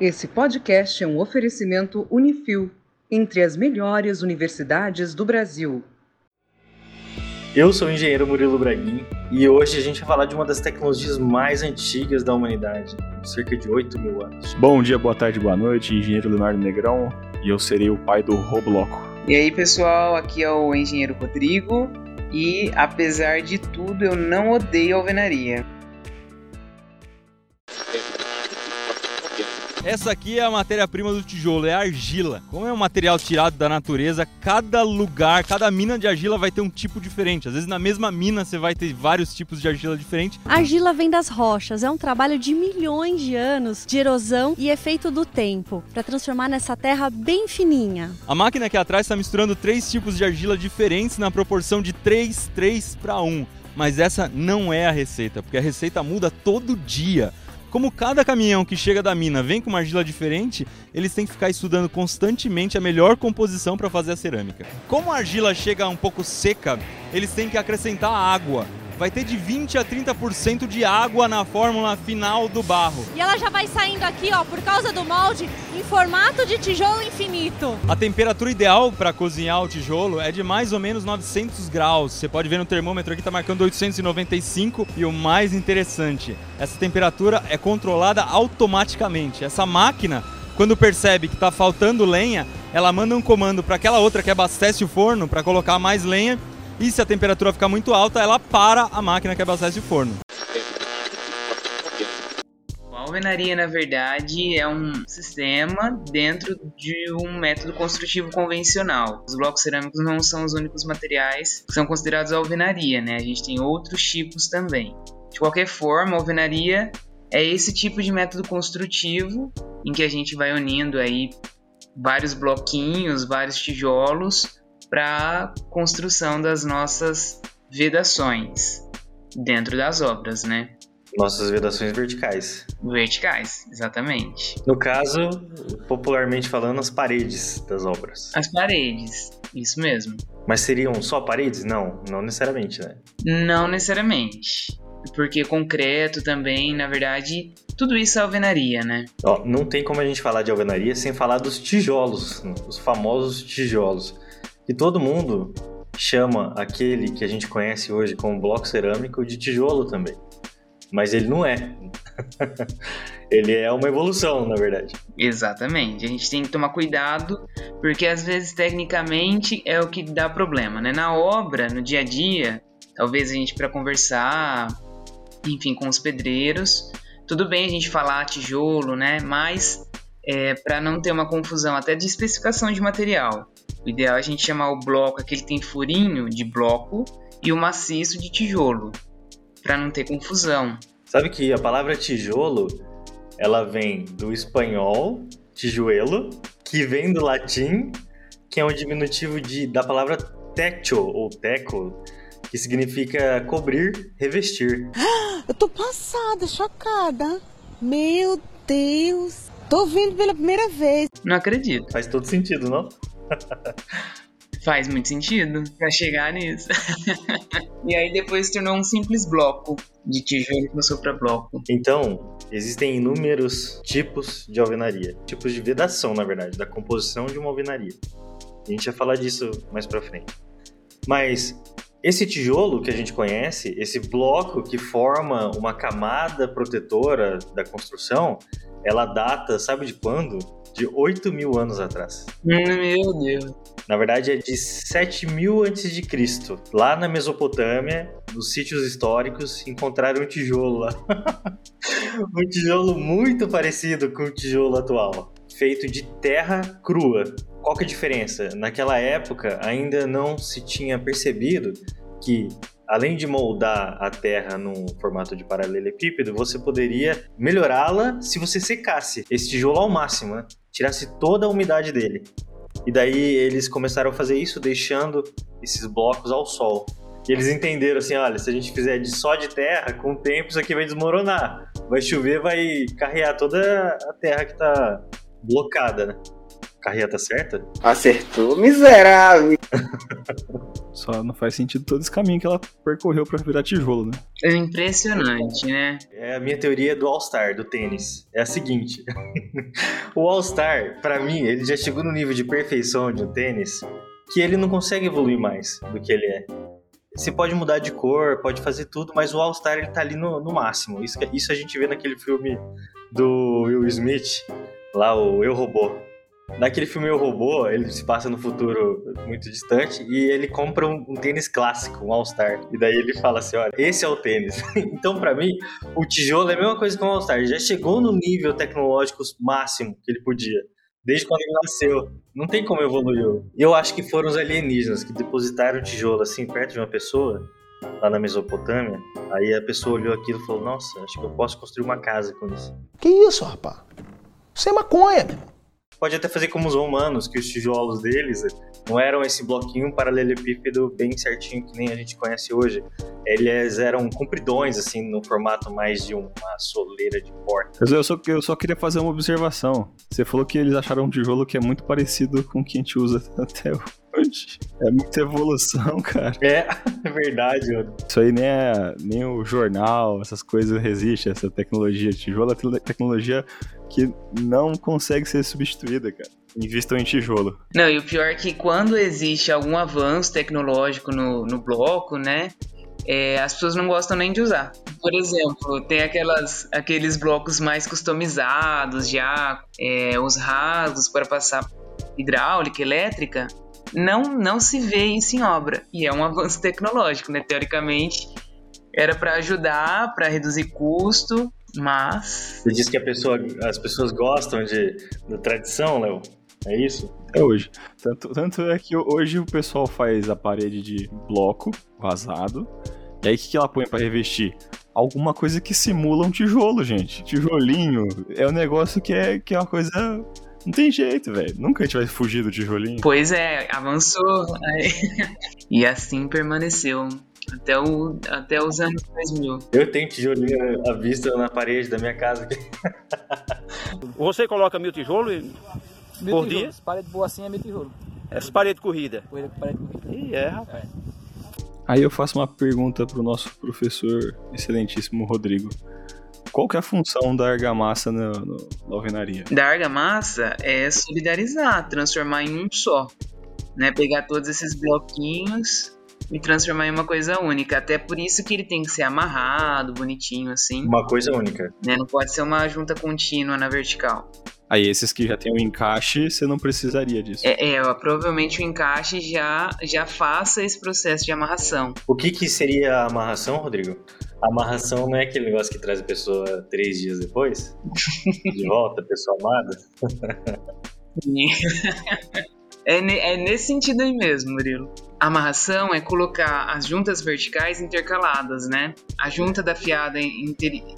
Esse podcast é um oferecimento Unifil, entre as melhores universidades do Brasil. Eu sou o engenheiro Murilo Braguin e hoje a gente vai falar de uma das tecnologias mais antigas da humanidade, cerca de 8 mil anos. Bom dia, boa tarde, boa noite, engenheiro Leonardo Negrão e eu serei o pai do Robloco. E aí pessoal, aqui é o engenheiro Rodrigo e apesar de tudo eu não odeio alvenaria. Essa aqui é a matéria-prima do tijolo, é a argila. Como é um material tirado da natureza, cada lugar, cada mina de argila vai ter um tipo diferente. Às vezes na mesma mina você vai ter vários tipos de argila diferentes. A argila vem das rochas, é um trabalho de milhões de anos de erosão e efeito do tempo, para transformar nessa terra bem fininha. A máquina aqui atrás está misturando três tipos de argila diferentes na proporção de 3, 3 para 1. Mas essa não é a receita, porque a receita muda todo dia. Como cada caminhão que chega da mina vem com uma argila diferente, eles têm que ficar estudando constantemente a melhor composição para fazer a cerâmica. Como a argila chega um pouco seca, eles têm que acrescentar água vai ter de 20 a 30% de água na fórmula final do barro. E ela já vai saindo aqui, ó, por causa do molde, em formato de tijolo infinito. A temperatura ideal para cozinhar o tijolo é de mais ou menos 900 graus. Você pode ver no termômetro aqui, está marcando 895. E o mais interessante, essa temperatura é controlada automaticamente. Essa máquina quando percebe que está faltando lenha, ela manda um comando para aquela outra que abastece o forno para colocar mais lenha e se a temperatura ficar muito alta, ela para a máquina que abastece o forno. A alvenaria, na verdade, é um sistema dentro de um método construtivo convencional. Os blocos cerâmicos não são os únicos materiais que são considerados alvenaria, né? A gente tem outros tipos também. De qualquer forma, a alvenaria é esse tipo de método construtivo em que a gente vai unindo aí vários bloquinhos, vários tijolos para construção das nossas vedações dentro das obras, né? Nossas vedações verticais. Verticais, exatamente. No caso, popularmente falando, as paredes das obras. As paredes, isso mesmo. Mas seriam só paredes? Não, não necessariamente, né? Não necessariamente. Porque concreto também, na verdade, tudo isso é alvenaria, né? Ó, não tem como a gente falar de alvenaria sem falar dos tijolos, os famosos tijolos que todo mundo chama aquele que a gente conhece hoje como bloco cerâmico de tijolo também. Mas ele não é. ele é uma evolução, na verdade. Exatamente. A gente tem que tomar cuidado, porque às vezes tecnicamente é o que dá problema, né? Na obra, no dia a dia, talvez a gente para conversar, enfim, com os pedreiros, tudo bem a gente falar tijolo, né? Mas é, para não ter uma confusão até de especificação de material. O ideal é a gente chamar o bloco, aquele que tem furinho de bloco, e o maciço de tijolo, para não ter confusão. Sabe que a palavra tijolo, ela vem do espanhol, tijuelo, que vem do latim, que é um diminutivo de, da palavra techo ou teco, que significa cobrir, revestir. Eu tô passada, chocada. Meu Deus. Tô vendo pela primeira vez. Não acredito. Faz todo sentido, não? Faz muito sentido para chegar nisso. e aí depois se tornou um simples bloco de tijolo passou para bloco. Então, existem inúmeros tipos de alvenaria, tipos de vedação, na verdade, da composição de uma alvenaria. A gente vai falar disso mais para frente. Mas esse tijolo que a gente conhece, esse bloco que forma uma camada protetora da construção, ela data, sabe de quando? De 8 mil anos atrás. Meu Deus. Na verdade, é de 7 mil antes de Cristo. Lá na Mesopotâmia, nos sítios históricos, encontraram um tijolo lá. um tijolo muito parecido com o tijolo atual. Feito de terra crua. Qual que é a diferença? Naquela época, ainda não se tinha percebido que além de moldar a Terra num formato de paralelepípedo, você poderia melhorá-la se você secasse esse tijolo ao máximo, né? tirasse toda a umidade dele. E daí eles começaram a fazer isso deixando esses blocos ao sol. E eles entenderam assim, olha, se a gente fizer de só de terra, com o tempo isso aqui vai desmoronar. Vai chover, vai carrear toda a terra que está blocada, né? Carreta certa? Acertou, miserável. Só não faz sentido todo esse caminho que ela percorreu pra virar tijolo, né? É impressionante, né? É a minha teoria do All-Star, do tênis. É a seguinte: o All-Star, pra mim, ele já chegou no nível de perfeição de um tênis que ele não consegue evoluir mais do que ele é. Você pode mudar de cor, pode fazer tudo, mas o All-Star ele tá ali no, no máximo. Isso, isso a gente vê naquele filme do Will Smith, lá o Eu Robô. Naquele filme Eu Robô, ele se passa no futuro muito distante e ele compra um, um tênis clássico, um All-Star. E daí ele fala assim: olha, esse é o tênis. então, para mim, o tijolo é a mesma coisa que um All-Star. Já chegou no nível tecnológico máximo que ele podia. Desde quando ele nasceu. Não tem como evoluir. Eu acho que foram os alienígenas que depositaram o tijolo assim perto de uma pessoa, lá na Mesopotâmia. Aí a pessoa olhou aquilo e falou: Nossa, acho que eu posso construir uma casa com isso. Que isso, rapaz? Isso é maconha, meu. Pode até fazer como os romanos, que os tijolos deles não eram esse bloquinho paralelepípedo bem certinho que nem a gente conhece hoje. Eles eram compridões, assim, no formato mais de uma soleira de porta. Eu só, eu só queria fazer uma observação. Você falou que eles acharam um tijolo que é muito parecido com o que a gente usa até hoje. É muita evolução, cara. É, é verdade, mano. Isso aí nem, é, nem o jornal, essas coisas resiste, essa tecnologia. Tijolo é tecnologia que não consegue ser substituída, cara. Invistam em tijolo. Não, e o pior é que quando existe algum avanço tecnológico no, no bloco, né? É, as pessoas não gostam nem de usar. Por exemplo, tem aquelas, aqueles blocos mais customizados já, é, os rasgos para passar hidráulica, elétrica, não, não se vê isso em obra. E é um avanço tecnológico, né? Teoricamente, era para ajudar, para reduzir custo, mas. Você disse que a pessoa, as pessoas gostam de, de tradição, Léo? É isso? É hoje. Tanto, tanto é que hoje o pessoal faz a parede de bloco vazado. E aí o que, que ela põe para revestir? Alguma coisa que simula um tijolo, gente. Tijolinho é um negócio que é, que é uma coisa não tem jeito, velho. Nunca a gente vai fugir do tijolinho. Pois é, avançou. e assim permaneceu. Até, o, até os anos 2000. Eu tenho tijolinho à vista na parede da minha casa. Você coloca mil tijolos mil por tijolo. dia? Essa parede boa assim é mil tijolo. Essa parede corrida? Parede corrida. Ih, é, rapaz. É. Aí eu faço uma pergunta pro nosso professor excelentíssimo Rodrigo. Qual que é a função da argamassa na, na alvenaria? Da argamassa é solidarizar, transformar em um só. Né? Pegar todos esses bloquinhos e transformar em uma coisa única. Até por isso que ele tem que ser amarrado, bonitinho, assim. Uma coisa única. Né? Não pode ser uma junta contínua na vertical. Aí esses que já tem o um encaixe, você não precisaria disso. É, é, provavelmente o encaixe já, já faça esse processo de amarração. O que, que seria a amarração, Rodrigo? A amarração não é aquele negócio que traz a pessoa três dias depois? De volta, pessoa amada? é, é nesse sentido aí mesmo, Murilo. Amarração é colocar as juntas verticais intercaladas, né? A junta da fiada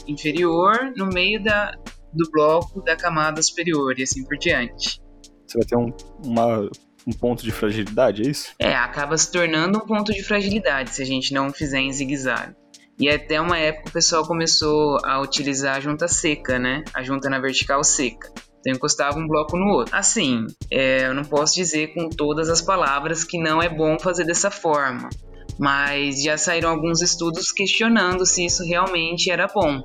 inferior no meio da, do bloco da camada superior e assim por diante. Você vai ter um, uma, um ponto de fragilidade, é isso? É, acaba se tornando um ponto de fragilidade se a gente não fizer em zigue-zague. E até uma época o pessoal começou a utilizar a junta seca, né? A junta na vertical seca. Então encostava um bloco no outro. Assim, é, eu não posso dizer com todas as palavras que não é bom fazer dessa forma. Mas já saíram alguns estudos questionando se isso realmente era bom.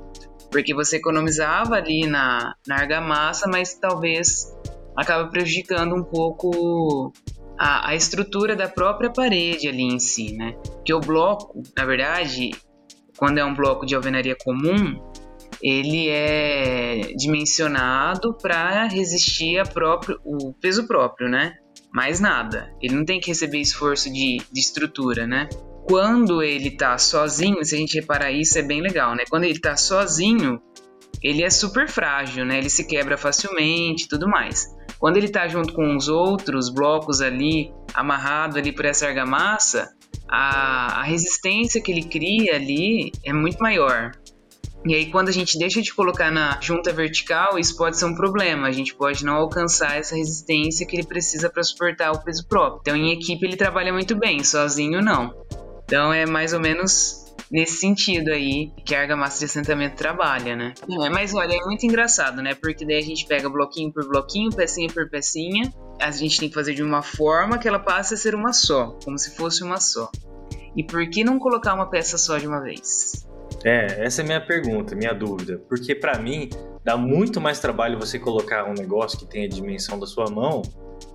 Porque você economizava ali na, na argamassa, mas talvez acaba prejudicando um pouco a, a, estrutura da própria parede ali em si, né? Porque o bloco, na verdade, quando é um bloco de alvenaria comum, ele é dimensionado para resistir a próprio, o peso próprio, né? Mais nada. Ele não tem que receber esforço de, de estrutura, né? Quando ele tá sozinho, se a gente reparar isso, é bem legal, né? Quando ele tá sozinho, ele é super frágil, né? Ele se quebra facilmente e tudo mais. Quando ele tá junto com os outros blocos ali, amarrado ali por essa argamassa, a, a resistência que ele cria ali é muito maior. E aí, quando a gente deixa de colocar na junta vertical, isso pode ser um problema. A gente pode não alcançar essa resistência que ele precisa para suportar o peso próprio. Então, em equipe, ele trabalha muito bem, sozinho, não. Então, é mais ou menos nesse sentido aí que a argamassa de assentamento trabalha, né? Mas olha, é muito engraçado, né? Porque daí a gente pega bloquinho por bloquinho, pecinha por pecinha, a gente tem que fazer de uma forma que ela passe a ser uma só, como se fosse uma só. E por que não colocar uma peça só de uma vez? É, essa é a minha pergunta, minha dúvida. Porque para mim dá muito mais trabalho você colocar um negócio que tenha a dimensão da sua mão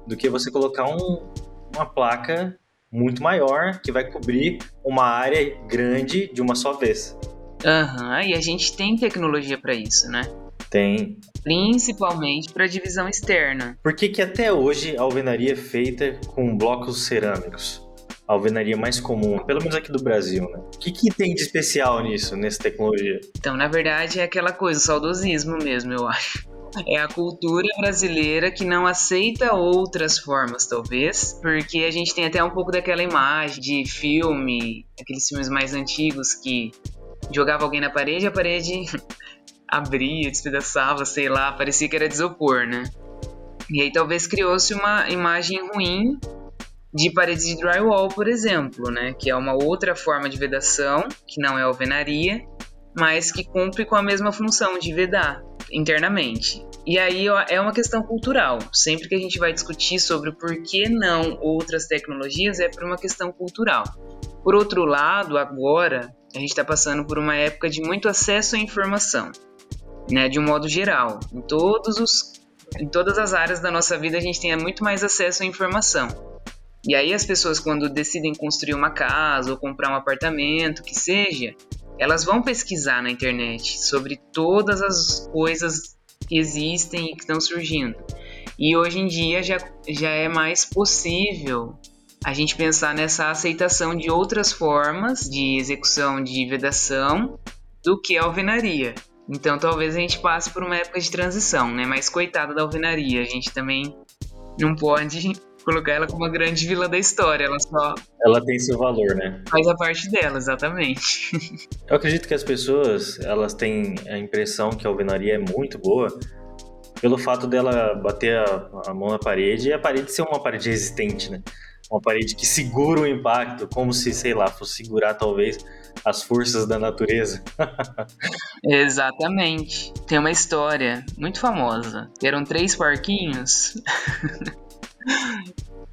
do que você colocar um, uma placa muito maior que vai cobrir uma área grande de uma só vez. Aham, uhum, e a gente tem tecnologia para isso, né? Tem. Principalmente para divisão externa. Por que, que até hoje a alvenaria é feita com blocos cerâmicos? Alvenaria mais comum, pelo menos aqui do Brasil, né? O que, que tem de especial nisso, nessa tecnologia? Então, na verdade, é aquela coisa, saudosismo mesmo, eu acho. É a cultura brasileira que não aceita outras formas, talvez, porque a gente tem até um pouco daquela imagem de filme, aqueles filmes mais antigos que jogava alguém na parede, a parede abria, despedaçava, sei lá, parecia que era de isopor, né? E aí talvez criou-se uma imagem ruim de paredes de drywall, por exemplo, né? Que é uma outra forma de vedação, que não é alvenaria, mas que cumpre com a mesma função de vedar internamente. E aí é uma questão cultural. Sempre que a gente vai discutir sobre por que não outras tecnologias, é por uma questão cultural. Por outro lado, agora a gente está passando por uma época de muito acesso à informação né, de um modo geral. Em todos os em todas as áreas da nossa vida a gente tem muito mais acesso à informação. E aí as pessoas quando decidem construir uma casa ou comprar um apartamento, que seja, elas vão pesquisar na internet sobre todas as coisas que existem e que estão surgindo. E hoje em dia já, já é mais possível a gente pensar nessa aceitação de outras formas de execução de vedação do que a alvenaria. Então talvez a gente passe por uma época de transição, né? Mas coitada da alvenaria, a gente também não pode colocar ela como uma grande vila da história, ela só. Ela tem seu valor, né? Faz a parte dela, exatamente. Eu acredito que as pessoas elas têm a impressão que a alvenaria é muito boa pelo fato dela bater a, a mão na parede e a parede ser uma parede resistente, né? Uma parede que segura o impacto, como se, sei lá, fosse segurar talvez as forças da natureza. Exatamente. Tem uma história muito famosa. Eram três porquinhos.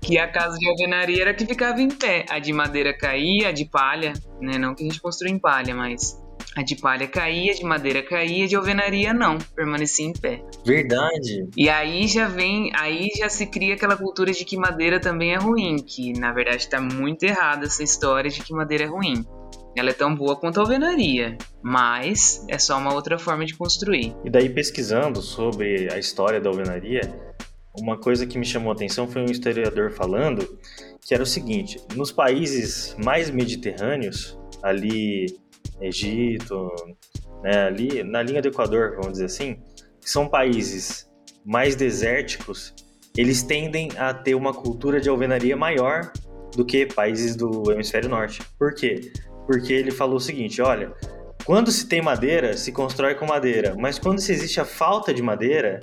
que a casa de alvenaria era que ficava em pé. A de madeira caía, a de palha, né? Não que a gente construiu em palha, mas a de palha caía, de madeira caía, de alvenaria não, permanecia em pé. Verdade. E aí já vem, aí já se cria aquela cultura de que madeira também é ruim, que na verdade está muito errada essa história de que madeira é ruim. Ela é tão boa quanto a alvenaria, mas é só uma outra forma de construir. E daí pesquisando sobre a história da alvenaria, uma coisa que me chamou a atenção foi um historiador falando que era o seguinte: nos países mais mediterrâneos, ali Egito, né, ali na linha do Equador, vamos dizer assim, que são países mais desérticos, eles tendem a ter uma cultura de alvenaria maior do que países do hemisfério norte. Por quê? porque ele falou o seguinte: olha, quando se tem madeira, se constrói com madeira, mas quando se existe a falta de madeira,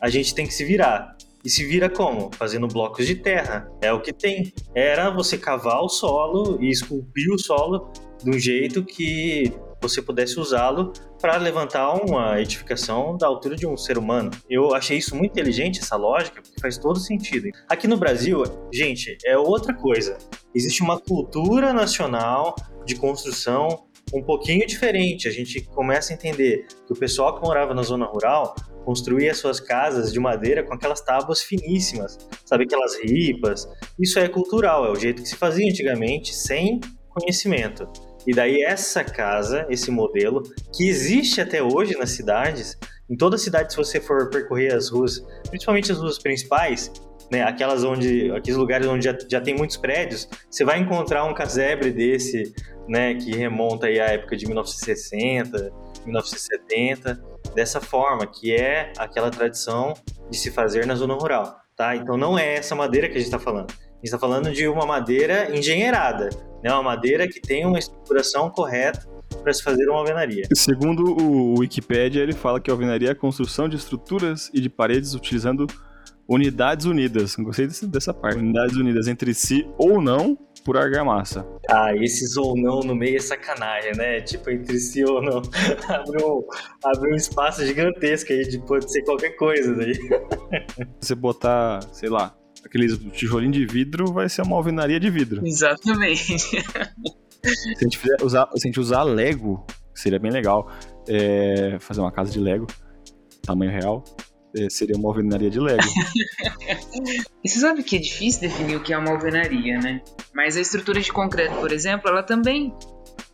a gente tem que se virar. E se vira como? Fazendo blocos de terra. É o que tem. Era você cavar o solo e esculpir o solo de um jeito que você pudesse usá-lo para levantar uma edificação da altura de um ser humano. Eu achei isso muito inteligente, essa lógica, porque faz todo sentido. Aqui no Brasil, gente, é outra coisa. Existe uma cultura nacional de construção um pouquinho diferente. A gente começa a entender que o pessoal que morava na zona rural construía suas casas de madeira com aquelas tábuas finíssimas, sabe aquelas ripas. Isso é cultural, é o jeito que se fazia antigamente, sem conhecimento. E daí essa casa, esse modelo, que existe até hoje nas cidades, em toda cidade se você for percorrer as ruas, principalmente as ruas principais, né, aquelas onde, aqueles lugares onde já, já tem muitos prédios, você vai encontrar um casebre desse, né, que remonta aí à época de 1960, 1970, dessa forma, que é aquela tradição de se fazer na zona rural, tá? Então não é essa madeira que a gente está falando. A gente está falando de uma madeira engenheirada, né, uma madeira que tem uma estruturação correta para se fazer uma alvenaria. Segundo o Wikipedia, ele fala que a alvenaria é a construção de estruturas e de paredes utilizando unidades unidas. Gostei dessa parte. Unidades unidas entre si ou não, por argamassa. Ah, esses ou não no meio é sacanagem, né? Tipo, entre si ou não. abre, um, abre um espaço gigantesco aí de pode ser qualquer coisa daí. Você botar, sei lá, aqueles tijolinhos de vidro, vai ser uma alvenaria de vidro. Exatamente. Se a gente, fizer, usar, se a gente usar Lego, seria bem legal. é, fazer uma casa de Lego, tamanho real, seria uma alvenaria de Lego. E você sabe que é difícil definir o que é uma alvenaria, né? Mas a estrutura de concreto, por exemplo, ela também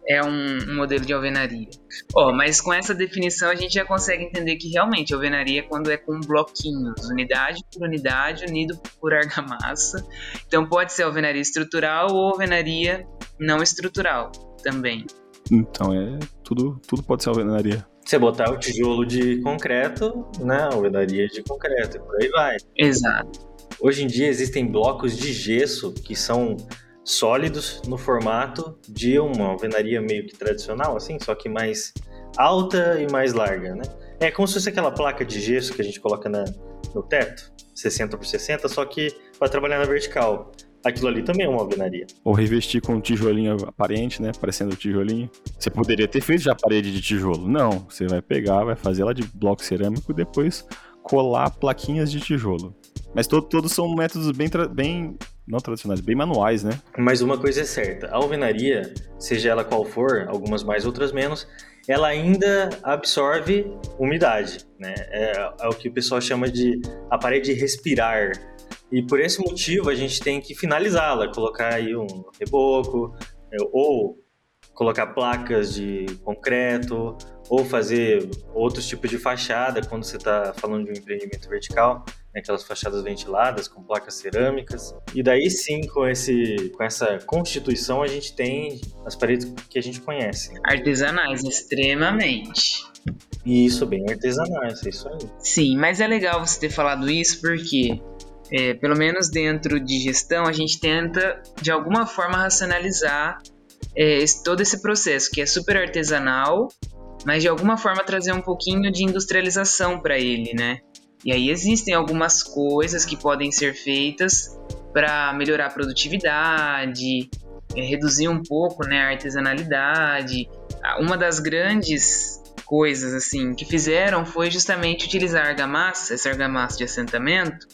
é um, um modelo de alvenaria. Ó, mas com essa definição a gente já consegue entender que realmente alvenaria é quando é com bloquinhos, unidade por unidade, unido por argamassa. Então pode ser alvenaria estrutural ou alvenaria não estrutural também. então, é tudo, tudo pode ser alvenaria. Você botar o tijolo de concreto, né? Alvenaria de concreto, e por aí vai. Exato. Hoje em dia existem blocos de gesso que são sólidos no formato de uma alvenaria meio que tradicional, assim, só que mais alta e mais larga, né? É como se fosse aquela placa de gesso que a gente coloca na, no teto, 60 por 60, só que para trabalhar na vertical. Aquilo ali também é uma alvenaria. Ou revestir com um tijolinho aparente, né? Parecendo um tijolinho. Você poderia ter feito já parede de tijolo. Não, você vai pegar, vai fazer ela de bloco cerâmico e depois colar plaquinhas de tijolo. Mas to- todos são métodos bem, bem não tradicionais, bem manuais, né? Mas uma coisa é certa, a alvenaria, seja ela qual for, algumas mais, outras menos, ela ainda absorve umidade, né? É, é o que o pessoal chama de a parede respirar. E por esse motivo a gente tem que finalizá-la, colocar aí um reboco, é, ou colocar placas de concreto, ou fazer outros tipos de fachada quando você está falando de um empreendimento vertical, né, aquelas fachadas ventiladas com placas cerâmicas. E daí sim, com, esse, com essa constituição, a gente tem as paredes que a gente conhece. Artesanais, extremamente. E isso bem artesanais, é isso aí. Sim, mas é legal você ter falado isso porque, é, pelo menos dentro de gestão, a gente tenta de alguma forma racionalizar é, esse- todo esse processo que é super artesanal, mas de alguma forma trazer um pouquinho de industrialização para ele, né? E aí existem algumas coisas que podem ser feitas para melhorar a produtividade, é, reduzir um pouco né, a artesanalidade. Ah, Uma das grandes coisas assim que fizeram foi justamente utilizar argamassa, essa argamassa de assentamento,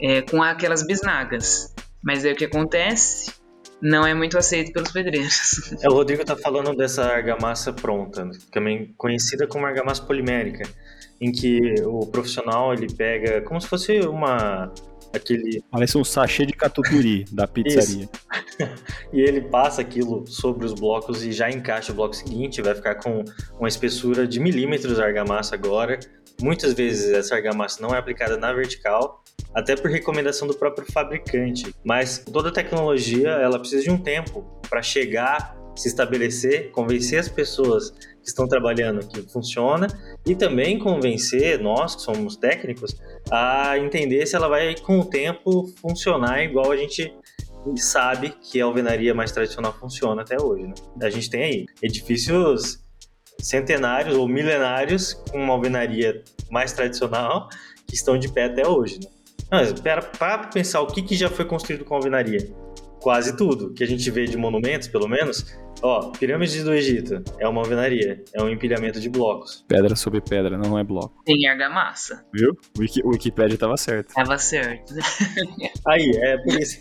é, com aquelas bisnagas. Mas aí o que acontece? Não é muito aceito pelos pedreiros. É, o Rodrigo tá falando dessa argamassa pronta, também conhecida como argamassa polimérica, em que o profissional ele pega como se fosse uma aquele Parece um sachê de catupiry da pizzaria. e ele passa aquilo sobre os blocos e já encaixa o bloco seguinte, vai ficar com uma espessura de milímetros de argamassa agora. Muitas vezes essa argamassa não é aplicada na vertical, até por recomendação do próprio fabricante. Mas toda tecnologia ela precisa de um tempo para chegar, se estabelecer, convencer as pessoas que estão trabalhando que funciona e também convencer nós que somos técnicos a entender se ela vai com o tempo funcionar igual a gente sabe que a alvenaria mais tradicional funciona até hoje. Né? A gente tem aí edifícios centenários ou milenários com uma alvenaria mais tradicional que estão de pé até hoje. Né? Mas para pensar o que, que já foi construído com alvenaria. Quase tudo que a gente vê de monumentos, pelo menos. Ó, pirâmides do Egito é uma alvenaria, é um empilhamento de blocos. Pedra sobre pedra, não é bloco. Tem argamassa. Viu? O, Wiki, Wikipedia tava certo. Tava certo. Aí, é por isso.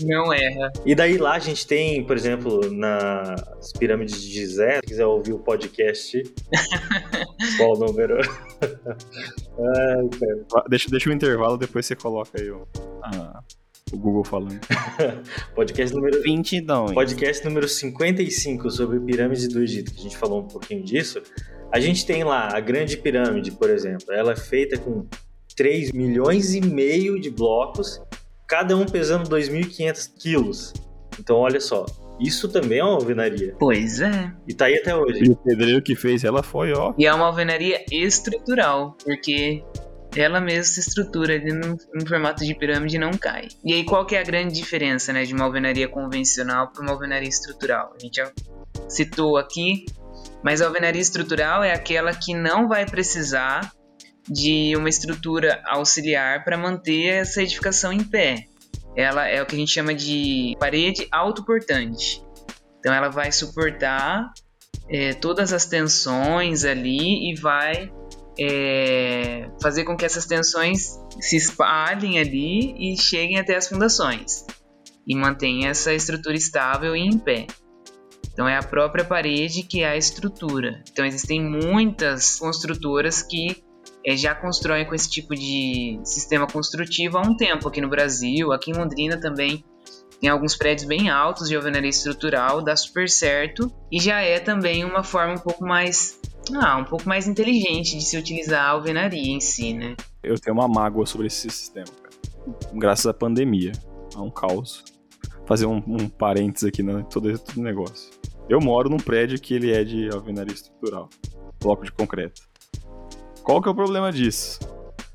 Não erra. E daí lá a gente tem, por exemplo, nas pirâmides de Gizé, se quiser ouvir o podcast, qual o número? Ai, cara. Deixa, deixa o intervalo, depois você coloca aí o, ah, o Google falando. Podcast número 22. Podcast número 55 sobre pirâmides do Egito, que a gente falou um pouquinho disso. A gente tem lá a Grande Pirâmide, por exemplo. Ela é feita com 3 milhões e meio de blocos, cada um pesando 2.500 quilos. Então, olha só, isso também é uma alvenaria. Pois é. E tá aí até hoje. E o pedreiro que fez ela foi, ó. E é uma alvenaria estrutural, porque ela mesma se estrutura ali no, no formato de pirâmide não cai. E aí qual que é a grande diferença né, de uma alvenaria convencional para uma alvenaria estrutural? A gente já citou aqui, mas a alvenaria estrutural é aquela que não vai precisar de uma estrutura auxiliar para manter essa edificação em pé. ela é o que a gente chama de parede autoportante. Então ela vai suportar é, todas as tensões ali e vai é, fazer com que essas tensões se espalhem ali e cheguem até as fundações e mantenha essa estrutura estável e em pé. Então é a própria parede que é a estrutura. Então existem muitas construtoras que é, já constroem com esse tipo de sistema construtivo há um tempo aqui no Brasil, aqui em Londrina também tem alguns prédios bem altos de alvenaria estrutural, dá super certo e já é também uma forma um pouco mais ah, um pouco mais inteligente de se utilizar a alvenaria em si, né? Eu tenho uma mágoa sobre esse sistema, cara. Graças à pandemia. É um caos. Fazer um, um parênteses aqui no todo, todo negócio. Eu moro num prédio que ele é de alvenaria estrutural. Bloco de concreto. Qual que é o problema disso?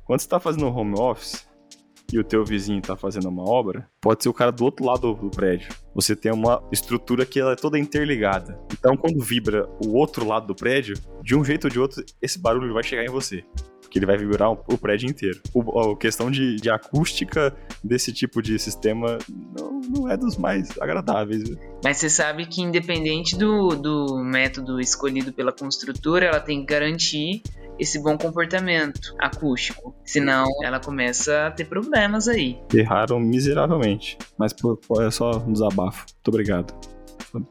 Quando você tá fazendo home office, e o teu vizinho tá fazendo uma obra, pode ser o cara do outro lado do prédio. Você tem uma estrutura que ela é toda interligada. Então, quando vibra o outro lado do prédio, de um jeito ou de outro, esse barulho vai chegar em você. Porque ele vai vibrar o prédio inteiro. O, a questão de, de acústica desse tipo de sistema não, não é dos mais agradáveis. Mas você sabe que, independente do, do método escolhido pela construtora, ela tem que garantir esse bom comportamento acústico. Senão ela começa a ter problemas aí. Erraram miseravelmente. Mas pô, é só um desabafo. Muito obrigado.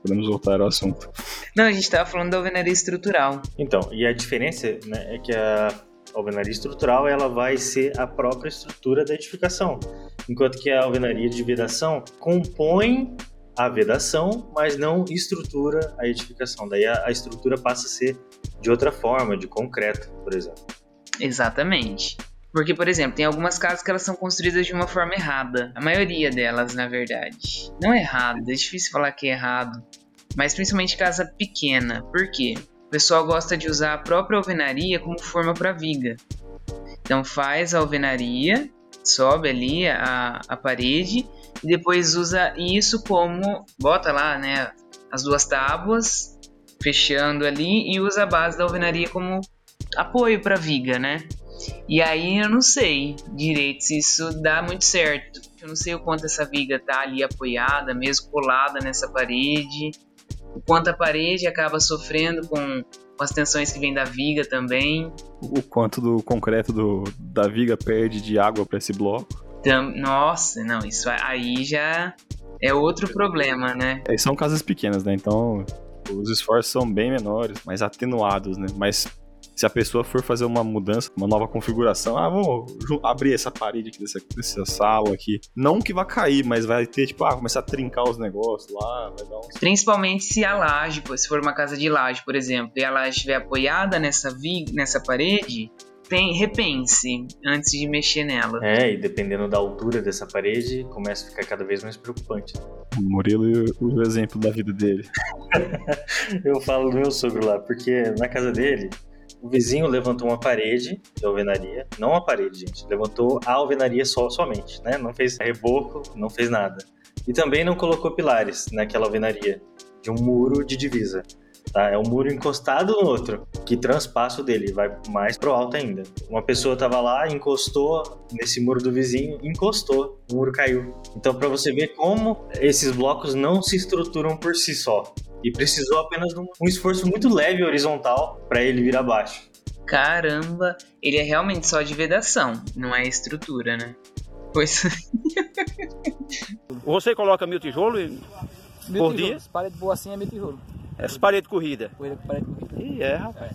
Podemos voltar ao assunto. Não, a gente estava falando da alvenaria estrutural. Então, e a diferença né, é que a alvenaria estrutural ela vai ser a própria estrutura da edificação, enquanto que a alvenaria de vedação compõe a vedação, mas não estrutura a edificação. Daí a, a estrutura passa a ser de outra forma, de concreto, por exemplo. Exatamente. Porque, por exemplo, tem algumas casas que elas são construídas de uma forma errada. A maioria delas, na verdade. Não é errado, é difícil falar que é errado. Mas principalmente casa pequena. Por quê? O pessoal gosta de usar a própria alvenaria como forma para viga. Então faz a alvenaria, sobe ali a, a parede e depois usa isso como bota lá, né, as duas tábuas fechando ali e usa a base da alvenaria como apoio para viga, né? E aí eu não sei direito se isso dá muito certo. Eu não sei o quanto essa viga tá ali apoiada, mesmo colada nessa parede. O quanto a parede acaba sofrendo com, as tensões que vêm da viga também. O quanto do concreto do, da viga perde de água para esse bloco. Nossa, não, isso aí já é outro problema, né? É, são casas pequenas, né? Então os esforços são bem menores, mais atenuados, né? Mas se a pessoa for fazer uma mudança, uma nova configuração, ah, vamos abrir essa parede aqui dessa, dessa sala aqui. Não que vai cair, mas vai ter, tipo, ah, começar a trincar os negócios lá, vai dar uns... Principalmente se a laje, se for uma casa de laje, por exemplo, e a laje estiver apoiada nessa, vi, nessa parede, repense antes de mexer nela. É, e dependendo da altura dessa parede, começa a ficar cada vez mais preocupante. O Murilo e o exemplo da vida dele. Eu falo do meu sogro lá, porque na casa dele, o vizinho levantou uma parede de alvenaria, não uma parede, gente, levantou a alvenaria só, somente, né? Não fez reboco, não fez nada. E também não colocou pilares naquela alvenaria, de um muro de divisa. Tá? É um muro encostado no outro, que transpassa o dele, vai mais pro alto ainda. Uma pessoa tava lá, encostou nesse muro do vizinho, encostou, o muro caiu. Então, para você ver como esses blocos não se estruturam por si só. E precisou apenas de um esforço muito leve horizontal para ele vir abaixo. Caramba, ele é realmente só de vedação, não é estrutura, né? Pois. Você coloca mil tijolos mil por tijolos. dia? Parede boa assim é mil tijolos. Essa parede corrida. Parede corrida. Ih, é, rapaz.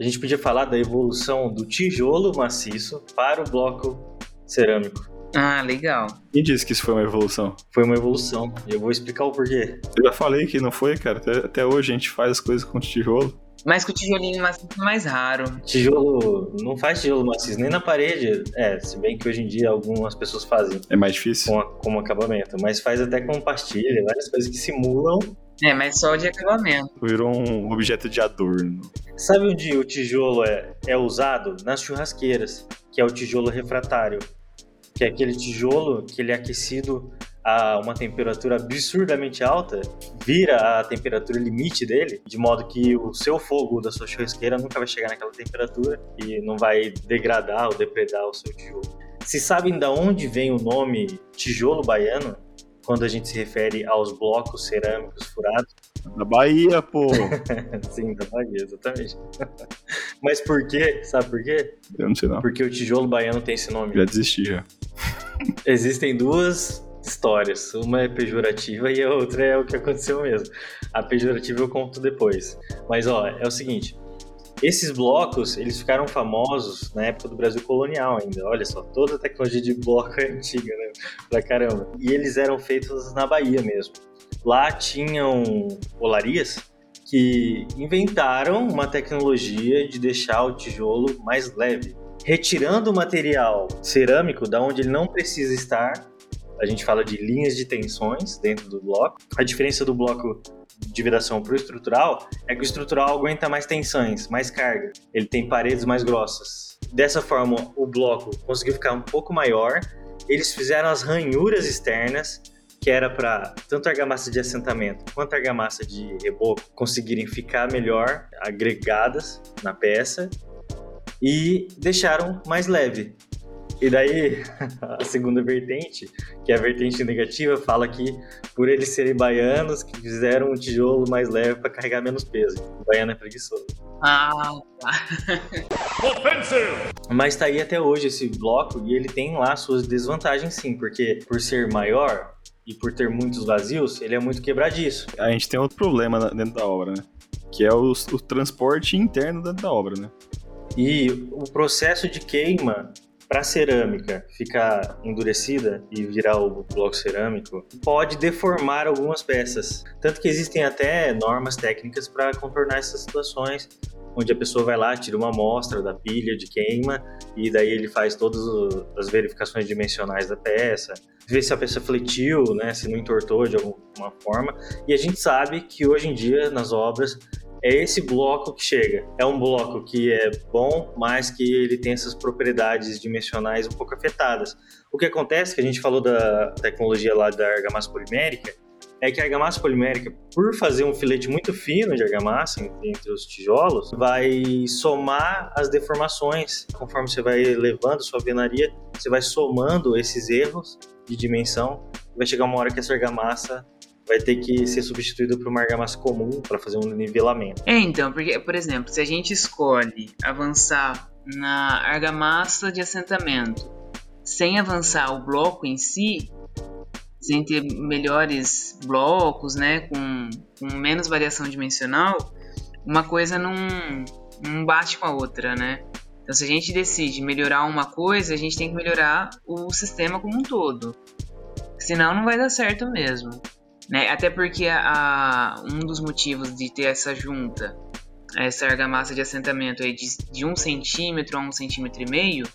A gente podia falar da evolução do tijolo maciço para o bloco cerâmico. Ah, legal. Quem disse que isso foi uma evolução? Foi uma evolução. Eu vou explicar o porquê. Eu já falei que não foi, cara. Até, até hoje a gente faz as coisas com tijolo. Mas com tijolinho maciço é mais raro. Tijolo. Não faz tijolo maciço nem na parede. É, se bem que hoje em dia algumas pessoas fazem. É mais difícil. Com, como acabamento. Mas faz até com pastilha, várias coisas que simulam. É, mas só de acabamento. Virou um objeto de adorno. Sabe onde o tijolo é, é usado? Nas churrasqueiras, que é o tijolo refratário que é aquele tijolo que ele é aquecido a uma temperatura absurdamente alta, vira a temperatura limite dele, de modo que o seu fogo da sua churrasqueira nunca vai chegar naquela temperatura e não vai degradar ou depredar o seu tijolo. Se sabem da onde vem o nome tijolo baiano? Quando a gente se refere aos blocos cerâmicos furados? Da Bahia, pô. Sim, da Bahia, exatamente. Mas por quê? Sabe por quê? Eu não sei não. Porque o tijolo baiano tem esse nome. Já desisti já. Existem duas histórias. Uma é pejorativa e a outra é o que aconteceu mesmo. A pejorativa eu conto depois. Mas ó, é o seguinte. Esses blocos, eles ficaram famosos na época do Brasil colonial ainda. Olha só, toda a tecnologia de bloco é antiga, né? Pra caramba. E eles eram feitos na Bahia mesmo. Lá tinham olarias que inventaram uma tecnologia de deixar o tijolo mais leve, retirando o material cerâmico da onde ele não precisa estar. A gente fala de linhas de tensões dentro do bloco. A diferença do bloco de vedação para o estrutural é que o estrutural aguenta mais tensões, mais carga. Ele tem paredes mais grossas. Dessa forma, o bloco conseguiu ficar um pouco maior. Eles fizeram as ranhuras externas, que era para tanto a argamassa de assentamento quanto a argamassa de reboco conseguirem ficar melhor agregadas na peça e deixaram mais leve. E daí, a segunda vertente, que é a vertente negativa, fala que por eles serem baianos, que fizeram um tijolo mais leve para carregar menos peso. O baiano é preguiçoso. Ah, tá. Mas tá aí até hoje esse bloco e ele tem lá suas desvantagens sim, porque por ser maior e por ter muitos vazios, ele é muito quebradiço. A gente tem outro problema na- dentro da obra, né? Que é o, o transporte interno dentro da obra, né? E o processo de queima para cerâmica ficar endurecida e virar o bloco cerâmico pode deformar algumas peças. Tanto que existem até normas técnicas para contornar essas situações, onde a pessoa vai lá, tira uma amostra da pilha de queima e daí ele faz todas as verificações dimensionais da peça, vê se a peça fletiu, né, se não entortou de alguma forma. E a gente sabe que hoje em dia nas obras é esse bloco que chega. É um bloco que é bom, mas que ele tem essas propriedades dimensionais um pouco afetadas. O que acontece, que a gente falou da tecnologia lá da argamassa polimérica, é que a argamassa polimérica, por fazer um filete muito fino de argamassa entre os tijolos, vai somar as deformações. Conforme você vai levando sua venaria, você vai somando esses erros de dimensão. Vai chegar uma hora que essa argamassa vai ter que ser substituída por uma argamassa comum para fazer um nivelamento. É, então, porque, por exemplo, se a gente escolhe avançar na argamassa de assentamento sem avançar o bloco em si, sem ter melhores blocos, né, com, com menos variação dimensional, uma coisa não, não bate com a outra, né? Então, se a gente decide melhorar uma coisa, a gente tem que melhorar o sistema como um todo. Senão, não vai dar certo mesmo. Né? Até porque a, um dos motivos de ter essa junta, essa argamassa de assentamento aí de, de um centímetro a um centímetro e meio,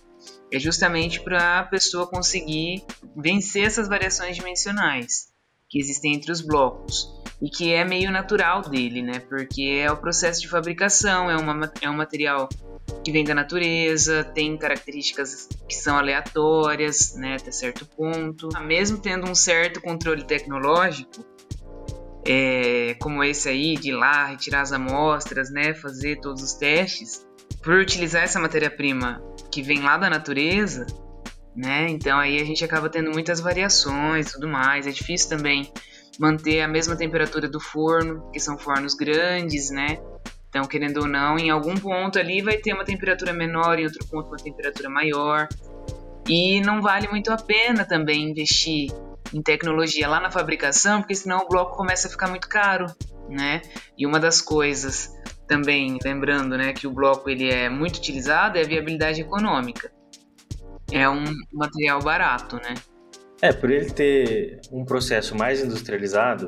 é justamente para a pessoa conseguir vencer essas variações dimensionais que existem entre os blocos e que é meio natural dele, né? Porque é o processo de fabricação, é, uma, ma- é um material que vem da natureza, tem características que são aleatórias, né, até certo ponto. Mesmo tendo um certo controle tecnológico, é, como esse aí, de ir lá, retirar as amostras, né, fazer todos os testes, por utilizar essa matéria-prima que vem lá da natureza, né, então aí a gente acaba tendo muitas variações tudo mais. É difícil também manter a mesma temperatura do forno, que são fornos grandes, né, então, querendo ou não, em algum ponto ali vai ter uma temperatura menor, em outro ponto uma temperatura maior. E não vale muito a pena também investir em tecnologia lá na fabricação, porque senão o bloco começa a ficar muito caro, né? E uma das coisas também, lembrando, né, que o bloco ele é muito utilizado é a viabilidade econômica. É um material barato, né? É, por ele ter um processo mais industrializado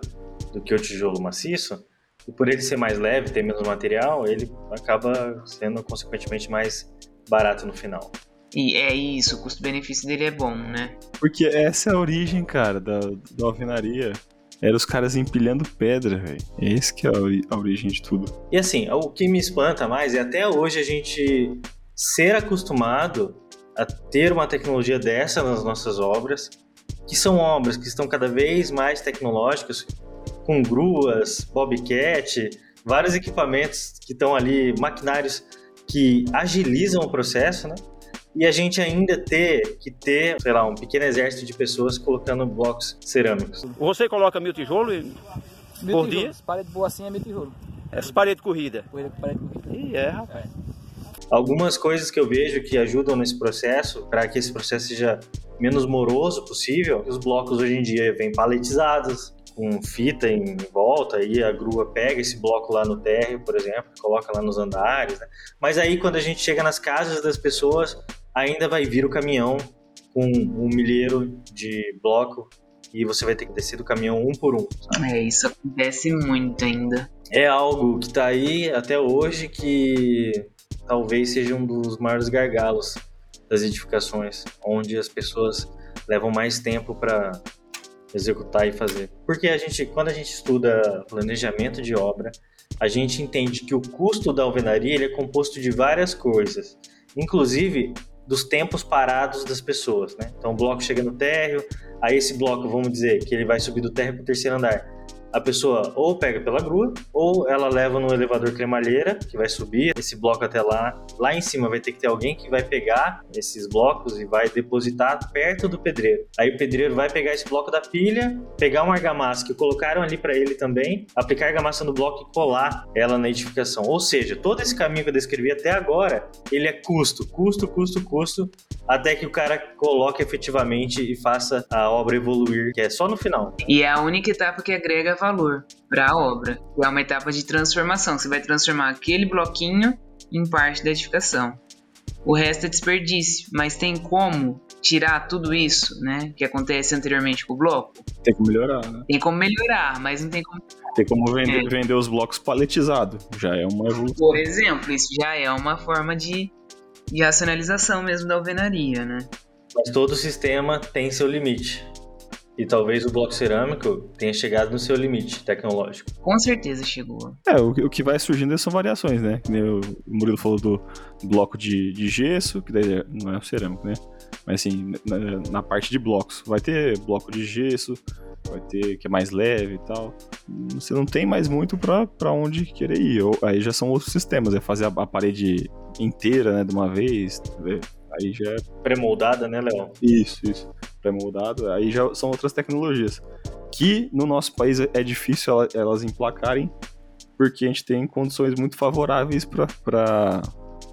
do que o tijolo maciço, e por ele ser mais leve, ter menos material, ele acaba sendo consequentemente mais barato no final. E é isso, o custo-benefício dele é bom, né? Porque essa é a origem, cara, da, da alvenaria. Era os caras empilhando pedra, velho. Esse que é a origem de tudo. E assim, o que me espanta mais é até hoje a gente ser acostumado a ter uma tecnologia dessa nas nossas obras, que são obras que estão cada vez mais tecnológicas, com gruas, bobcat, vários equipamentos que estão ali, maquinários que agilizam o processo, né? e a gente ainda ter que ter, sei lá, um pequeno exército de pessoas colocando blocos cerâmicos. Você coloca mil tijolos e- Mil por tijolos. dia? As paredes boas assim é mil tijolo. Essas paredes corridas. Corrida com parede corrida. Ih, é, rapaz. Algumas coisas que eu vejo que ajudam nesse processo, para que esse processo seja menos moroso possível, os blocos hoje em dia vêm paletizados, com fita em volta, aí a grua pega esse bloco lá no térreo, por exemplo, coloca lá nos andares, né? Mas aí quando a gente chega nas casas das pessoas, ainda vai vir o caminhão com um milheiro de bloco e você vai ter que descer do caminhão um por um. É, isso acontece muito ainda. É algo que tá aí até hoje que talvez seja um dos maiores gargalos das edificações, onde as pessoas levam mais tempo para executar e fazer. Porque a gente, quando a gente estuda planejamento de obra, a gente entende que o custo da alvenaria ele é composto de várias coisas, inclusive dos tempos parados das pessoas, né? Então o bloco chega no térreo, aí esse bloco, vamos dizer, que ele vai subir do térreo para o terceiro andar. A pessoa ou pega pela grua, ou ela leva no elevador cremalheira, que vai subir esse bloco até lá. Lá em cima vai ter que ter alguém que vai pegar esses blocos e vai depositar perto do pedreiro. Aí o pedreiro vai pegar esse bloco da pilha, pegar uma argamassa que colocaram ali para ele também, aplicar a argamassa no bloco e colar ela na edificação. Ou seja, todo esse caminho que eu descrevi até agora, ele é custo, custo, custo, custo, até que o cara coloque efetivamente e faça a obra evoluir, que é só no final. E é a única etapa que agrega valor para a obra. É uma etapa de transformação. Você vai transformar aquele bloquinho em parte da edificação. O resto é desperdício, mas tem como tirar tudo isso, né, que acontece anteriormente com o bloco? Tem como melhorar, né? Tem como melhorar, mas não tem como. Tem como vender, É. vender os blocos paletizados. Já é uma evolução. Por exemplo, isso já é uma forma de, de racionalização mesmo da alvenaria, né? Mas todo sistema tem seu limite. E talvez o bloco cerâmico tenha chegado no seu limite tecnológico. Com certeza chegou. É, o, que- o que vai surgindo são variações, né? Que nem o Murilo falou do bloco de, de gesso, que daí não é o cerâmico, né? Mas assim, na, na parte de blocos. Vai ter bloco de gesso, vai ter que é mais leve e tal. Você não tem mais muito pra, pra onde querer ir. Ou- aí já são outros sistemas, é fazer a, a parede inteira, né, de uma vez. né? Aí já é Pré-moldada, né, Léo? isso, isso. Pré-moldado. Aí já são outras tecnologias. Que no nosso país é difícil ela- elas emplacarem, porque a gente tem condições muito favoráveis para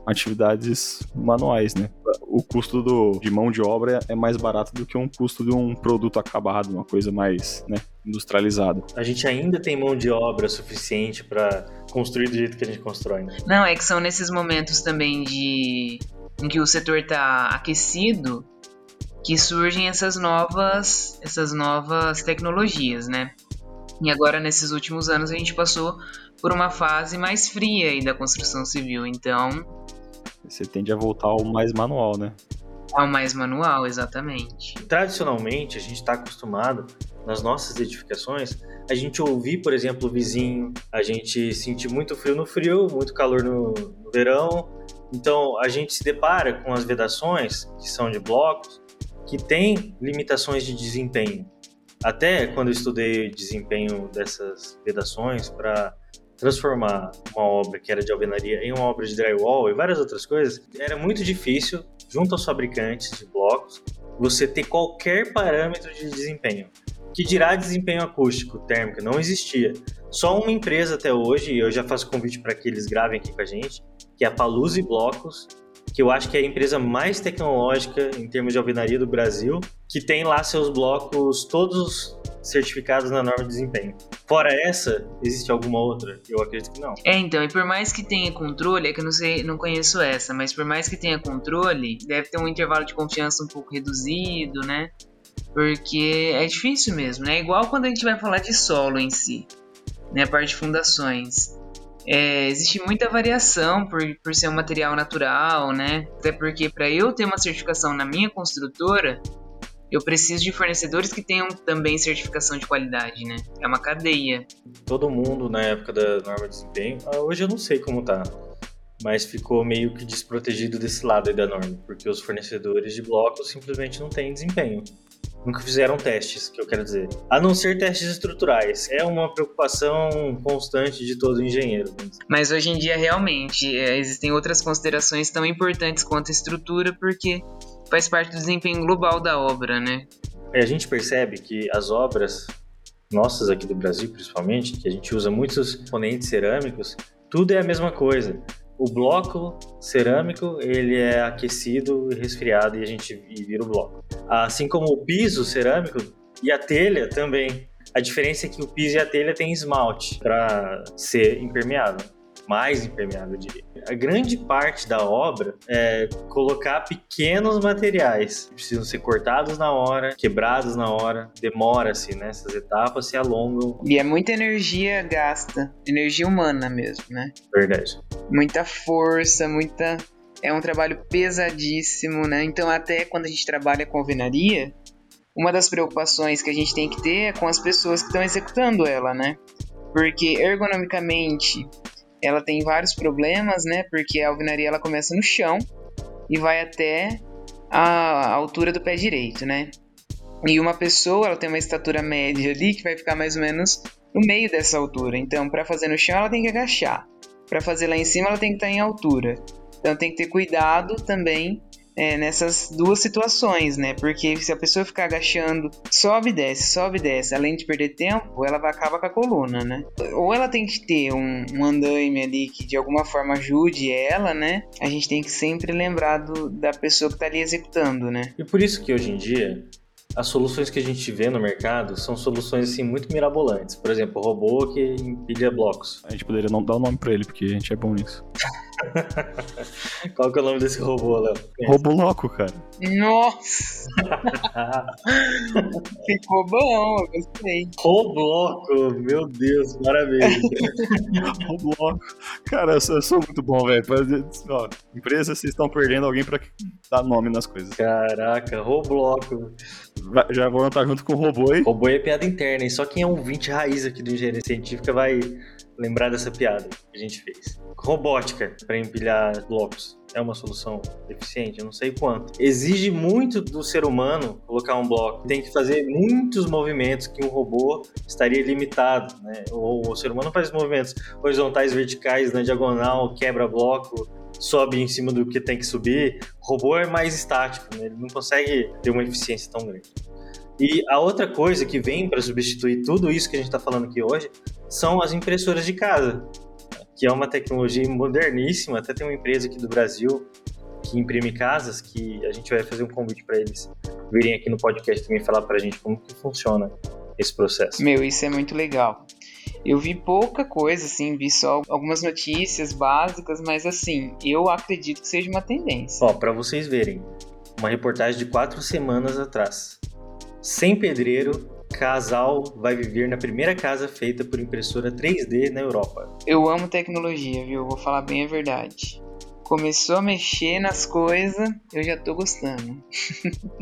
atividades manuais, né? O custo do, de mão de obra é mais barato do que um custo de um produto acabado, uma coisa mais né, industrializada. A gente ainda tem mão de obra suficiente para construir do jeito que a gente constrói. Né? Não, é que são nesses momentos também de em que o setor está aquecido que surgem essas novas essas novas tecnologias, né? E agora nesses últimos anos a gente passou por uma fase mais fria aí da construção civil, então Você tende a voltar ao mais manual, né? é o mais manual, exatamente. Tradicionalmente, a gente está acostumado nas nossas edificações a gente ouvir, por exemplo, o vizinho, a gente sentir muito frio no frio, muito calor no, no verão. Então, a gente se depara com as vedações, que são de blocos, que têm limitações de desempenho. Até quando eu estudei o desempenho dessas vedações para transformar uma obra que era de alvenaria em uma obra de drywall e várias outras coisas, era muito difícil, junto aos fabricantes de blocos, você ter qualquer parâmetro de desempenho. Que dirá desempenho acústico, térmico, não existia. Só uma empresa até hoje, e eu já faço convite para que eles gravem aqui com a gente, que é a Paluzzi Blocos, que eu acho que é a empresa mais tecnológica em termos de alvenaria do Brasil, que tem lá seus blocos todos certificados na norma de desempenho. Fora essa, existe alguma outra? Eu acredito que não. É, então, e por mais que tenha controle, é que eu não sei, não conheço essa, mas por mais que tenha controle, deve ter um intervalo de confiança um pouco reduzido, né? Porque é difícil mesmo, né? Igual quando a gente vai falar de solo em si, né? A parte de fundações. É, existe muita variação por, por ser um material natural, né? Até porque para eu ter uma certificação na minha construtora, eu preciso de fornecedores que tenham também certificação de qualidade, né? É uma cadeia. Todo mundo na época da norma de desempenho, ah, hoje eu não sei como tá, mas ficou meio que desprotegido desse lado aí da norma, porque os fornecedores de blocos simplesmente não têm desempenho. Nunca fizeram testes, que eu quero dizer. A não ser testes estruturais. É uma preocupação constante de todo engenheiro. Mas hoje em dia, realmente, é, existem outras considerações tão importantes quanto a estrutura, porque faz parte do desempenho global da obra, né? A gente percebe que as obras nossas aqui do Brasil, principalmente, que a gente usa muitos componentes cerâmicos, tudo é a mesma coisa. O bloco cerâmico, ele é aquecido e resfriado e a gente vira o bloco. Assim como o piso cerâmico e a telha também. A diferença é que o piso e a telha têm esmalte para ser impermeável mais impermeável, eu diria. A grande parte da obra é colocar pequenos materiais que precisam ser cortados na hora, quebrados na hora, demora-se, né? Essas etapas se alongam. E é muita energia gasta, energia humana mesmo, né? Verdade. Muita força, muita. É um trabalho pesadíssimo, né? Então, até quando a gente trabalha com alvenaria, uma das preocupações que a gente tem que ter é com as pessoas que estão executando ela, né? Porque ergonomicamente ela tem vários problemas, né? Porque a alvenaria ela começa no chão e vai até a altura do pé direito, né? E uma pessoa, ela tem uma estatura média ali que vai ficar mais ou menos no meio dessa altura. Então, para fazer no chão, ela tem que agachar. Para fazer lá em cima, ela tem que estar tá em altura. Então, tem que ter cuidado também é, nessas duas situações, né? Porque se a pessoa ficar agachando, sobe e desce, sobe e desce, além de perder tempo, ela vai acabar com a coluna, né? Ou ela tem que ter um, um andaime ali que de alguma forma ajude ela, né? A gente tem que sempre lembrar do, da pessoa que está ali executando, né? E por isso que hoje em dia as soluções que a gente vê no mercado são soluções assim muito mirabolantes. Por exemplo, o robô que empilha blocos. A gente poderia não dar o nome para ele porque a gente é bom nisso. Qual que é o nome desse robô, Léo? Robô louco, cara. Nossa! Ficou bom, eu gostei. Robloco, meu Deus, parabéns. Robloco. Cara, eu sou, eu sou muito bom, velho. Empresa, vocês estão perdendo alguém pra dar nome nas coisas. Caraca, Robloco. Já vou estar junto com o robô aí. Robô é piada interna, e só quem é um 20 raiz aqui do Engenharia Científica vai lembrar dessa piada que a gente fez. Robótica para empilhar blocos é uma solução eficiente? Eu não sei quanto. Exige muito do ser humano colocar um bloco. Tem que fazer muitos movimentos que um robô estaria limitado, né? O, o ser humano faz movimentos horizontais, verticais, na diagonal, quebra bloco, sobe em cima do que tem que subir. O robô é mais estático, né? ele não consegue ter uma eficiência tão grande. E a outra coisa que vem para substituir tudo isso que a gente está falando aqui hoje são as impressoras de casa, que é uma tecnologia moderníssima. Até tem uma empresa aqui do Brasil que imprime casas, que a gente vai fazer um convite para eles virem aqui no podcast também falar para a gente como que funciona esse processo. Meu, isso é muito legal. Eu vi pouca coisa, assim, vi só algumas notícias básicas, mas assim, eu acredito que seja uma tendência. Ó, para vocês verem, uma reportagem de quatro semanas atrás. Sem pedreiro, casal vai viver na primeira casa feita por impressora 3D na Europa. Eu amo tecnologia, viu? Vou falar bem a verdade. Começou a mexer nas coisas, eu já tô gostando.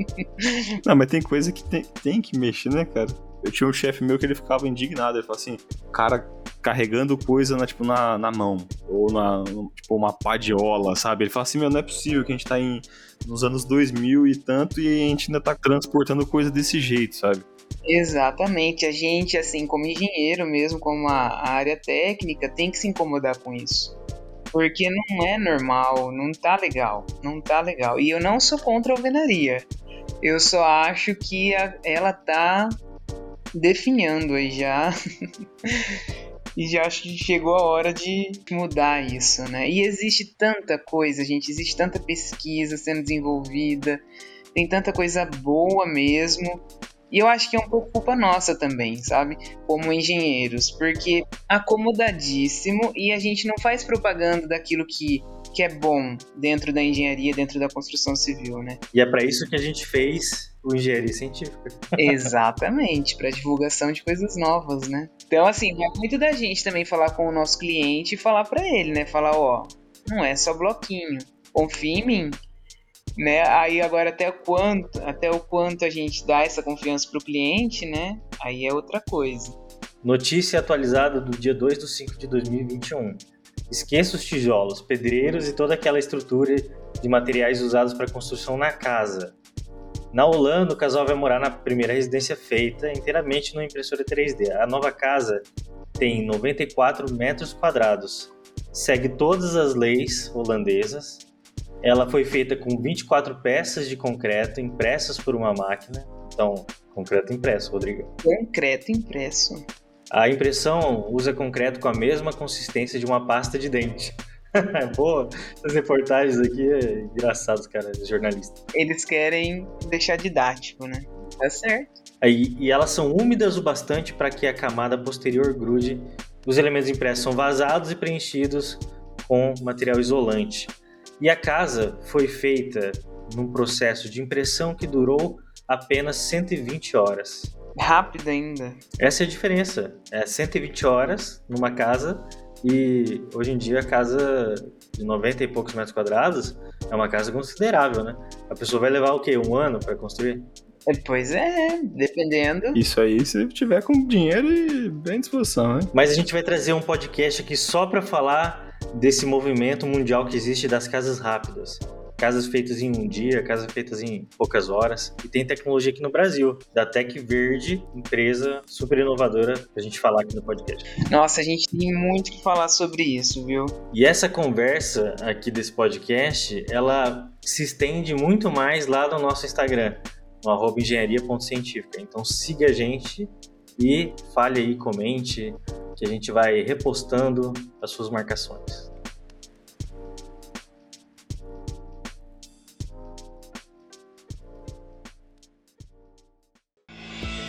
Não, mas tem coisa que tem, tem que mexer, né, cara? Eu tinha um chefe meu que ele ficava indignado. Ele falava assim, cara carregando coisa na, tipo, na, na mão. Ou na, tipo, uma padiola, sabe? Ele fala assim, meu, não é possível que a gente tá em, nos anos 2000 e tanto e a gente ainda tá transportando coisa desse jeito, sabe? Exatamente. A gente, assim, como engenheiro mesmo, como a, área técnica, tem que se incomodar com isso. Porque não é normal, não tá legal, não tá legal. E eu não sou contra a alvenaria. Eu só acho que a, ela tá definhando aí já. e já acho que chegou a hora de mudar isso, né? E existe tanta coisa, gente, existe tanta pesquisa sendo desenvolvida, tem tanta coisa boa mesmo. E eu acho que é um pouco culpa nossa também, sabe? Como engenheiros, porque acomodadíssimo e a gente não faz propaganda daquilo que, que é bom dentro da engenharia, dentro da construção civil, né? E é para isso que a gente fez o engenharia científica. Exatamente, para divulgação de coisas novas, né? Então, assim, vai muito da gente também falar com o nosso cliente e falar para ele, né? Falar, ó, não é só bloquinho, confia em mim. Né? Aí agora até o quanto, até o quanto a gente dá essa confiança pro cliente, né? Aí é outra coisa. Notícia atualizada do dia 2 de 5 de 2021. Esqueça os tijolos, pedreiros e toda aquela estrutura de materiais usados para construção na casa Na Holanda, o casal vai morar na primeira residência feita inteiramente numa impressora 3D. A nova casa tem 94 metros quadrados, segue todas as leis holandesas. Ela foi feita com 24 peças de concreto impressas por uma máquina. Então, concreto impresso, Rodrigo. Concreto impresso. A impressão usa concreto com a mesma consistência de uma pasta de dente. Pô, essas reportagens aqui é engraçado, cara, jornalistas. Eles querem deixar didático, né? Tá certo. Aí, e elas são úmidas o bastante para que a camada posterior grude. Os elementos impressos são vazados e preenchidos com material isolante. E a casa foi feita num processo de impressão que durou apenas 120 horas. Rápido ainda. Essa é a diferença. É 120 horas numa casa e hoje em dia a casa de 90 e poucos metros quadrados é uma casa considerável, né? A pessoa vai levar o quê? Um ano para construir? É, Pois é, dependendo. Isso aí se tiver com dinheiro e bem à disposição, né? Mas a gente vai trazer um podcast aqui só para falar desse movimento mundial que existe das casas rápidas. Casas feitas em um dia, casas feitas em poucas horas. E tem tecnologia aqui no Brasil, da Tec Verde, empresa super inovadora pra gente falar aqui no podcast. Nossa, a gente tem muito que falar sobre isso, viu? E essa conversa aqui desse podcast, ela se estende muito mais lá no nosso Instagram, no arroba engenharia.científica. Então siga a gente e fale aí, comente, que a gente vai repostando as suas marcações.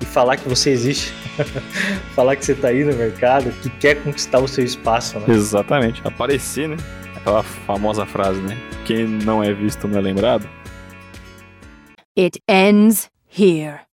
E falar que você existe. falar que você está aí no mercado, que quer conquistar o seu espaço. Né? Exatamente. Aparecer, né? Aquela famosa frase, né? Quem não é visto não é lembrado. It ends here.